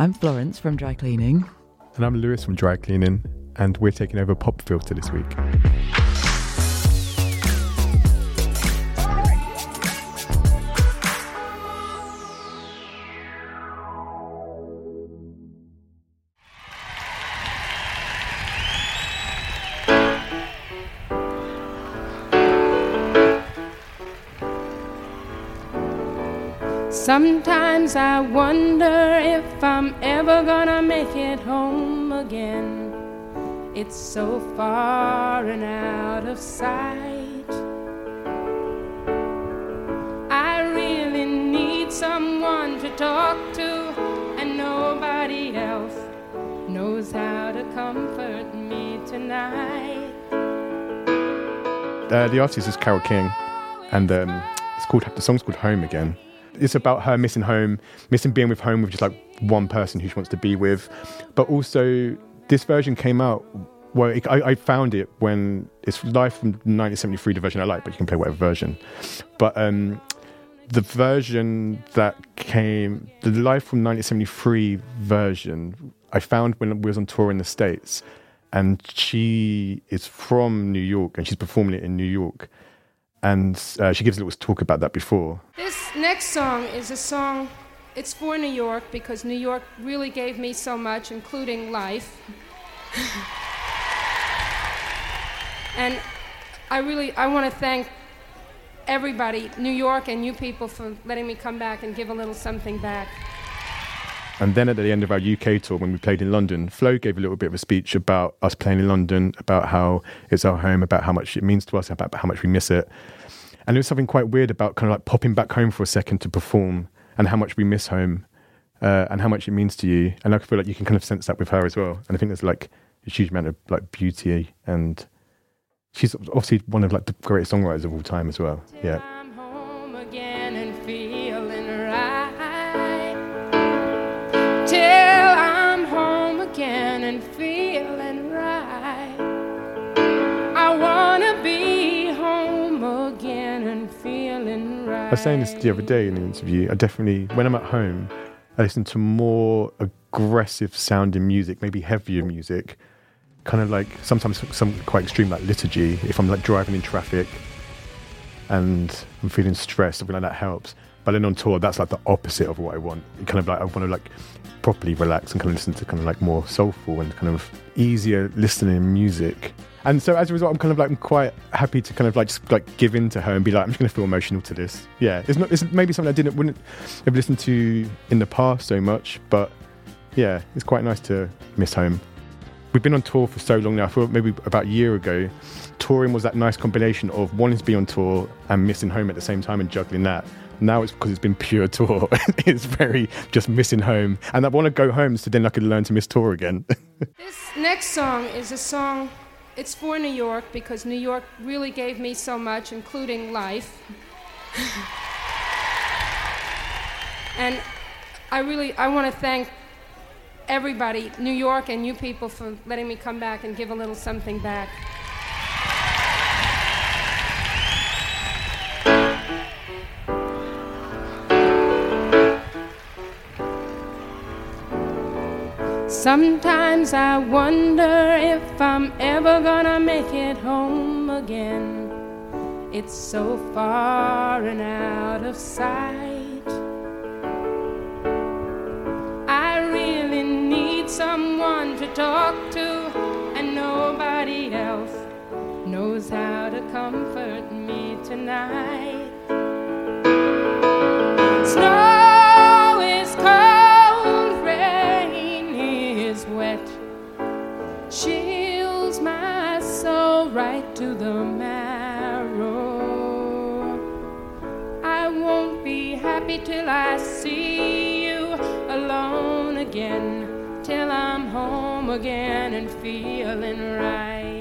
I'm Florence from Dry Cleaning. And I'm Lewis from Dry Cleaning, and we're taking over Pop Filter this week. Sometimes I wonder if I'm ever gonna make it home again. It's so far and out of sight. I really need someone to talk to, and nobody else knows how to comfort me tonight. Uh, the artist is Carole King, and um, it's called the song's called Home Again it's about her missing home, missing being with home with just like one person who she wants to be with. But also, this version came out. Well, it, I, I, found it when it's live from 1973, the version I like, but you can play whatever version. But um, the version that came, the live from 1973 version, I found when we was on tour in the States. And she is from New York and she's performing it in New York and uh, she gives a little talk about that before. This next song is a song. It's for New York because New York really gave me so much, including life. and I really I want to thank everybody, New York and you people, for letting me come back and give a little something back. And then at the end of our UK tour, when we played in London, Flo gave a little bit of a speech about us playing in London, about how it's our home, about how much it means to us, about how much we miss it. And there was something quite weird about kind of like popping back home for a second to perform and how much we miss home uh, and how much it means to you. And I feel like you can kind of sense that with her as well. And I think there's like a huge amount of like beauty and she's obviously one of like the greatest songwriters of all time as well. Yeah. I was saying this the other day in an interview. I definitely, when I'm at home, I listen to more aggressive sounding music, maybe heavier music, kind of like sometimes some quite extreme, like liturgy. If I'm like driving in traffic and I'm feeling stressed, something like that helps. But then on tour, that's like the opposite of what I want. kind of like I want to like properly relax and kind of listen to kind of like more soulful and kind of easier listening music. And so as a result, I'm kind of like I'm quite happy to kind of like just like give in to her and be like, I'm just going to feel emotional to this. Yeah, it's not. It's maybe something I didn't wouldn't have listened to in the past so much, but yeah, it's quite nice to miss home. We've been on tour for so long now. I thought maybe about a year ago, touring was that nice combination of wanting to be on tour and missing home at the same time and juggling that. Now it's because it's been pure tour. it's very just missing home, and I want to go home so then I can learn to miss tour again. this next song is a song it's for New York because New York really gave me so much, including life. and I really I want to thank everybody, New York and you people, for letting me come back and give a little something back. Sometimes I wonder if I'm ever gonna make it home again. It's so far and out of sight. I really need someone to talk to, and nobody else knows how to comfort me tonight. Right to the marrow. I won't be happy till I see you alone again, till I'm home again and feeling right.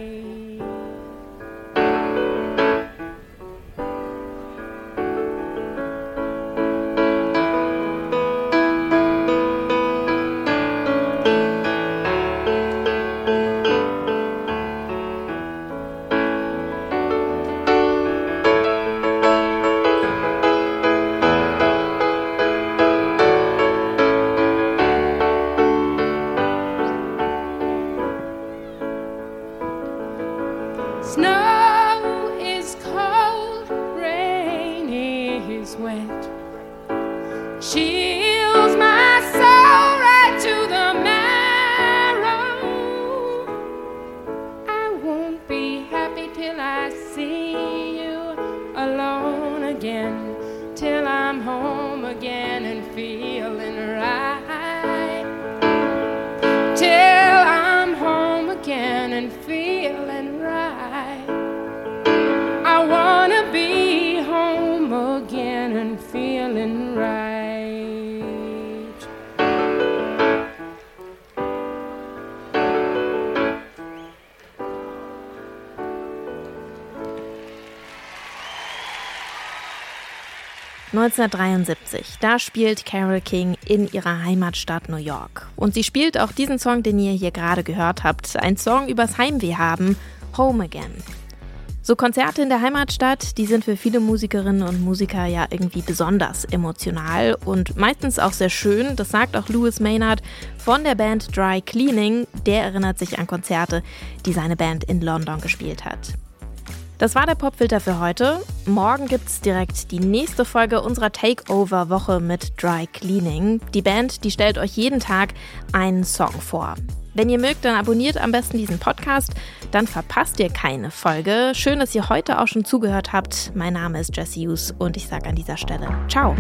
Chills my soul right to the marrow. I won't be happy till I see you alone again, till I'm home again and feeling right. ...1973, da spielt Carole King in ihrer Heimatstadt New York. Und sie spielt auch diesen Song, den ihr hier gerade gehört habt, ein Song übers Heimweh haben, Home Again. So Konzerte in der Heimatstadt, die sind für viele Musikerinnen und Musiker ja irgendwie besonders emotional und meistens auch sehr schön. Das sagt auch Louis Maynard von der Band Dry Cleaning. Der erinnert sich an Konzerte, die seine Band in London gespielt hat. Das war der Popfilter für heute. Morgen gibt's direkt die nächste Folge unserer Takeover-Woche mit Dry Cleaning. Die Band, die stellt euch jeden Tag einen Song vor. Wenn ihr mögt, dann abonniert am besten diesen Podcast, dann verpasst ihr keine Folge. Schön, dass ihr heute auch schon zugehört habt. Mein Name ist Jesse Hughes und ich sage an dieser Stelle Ciao.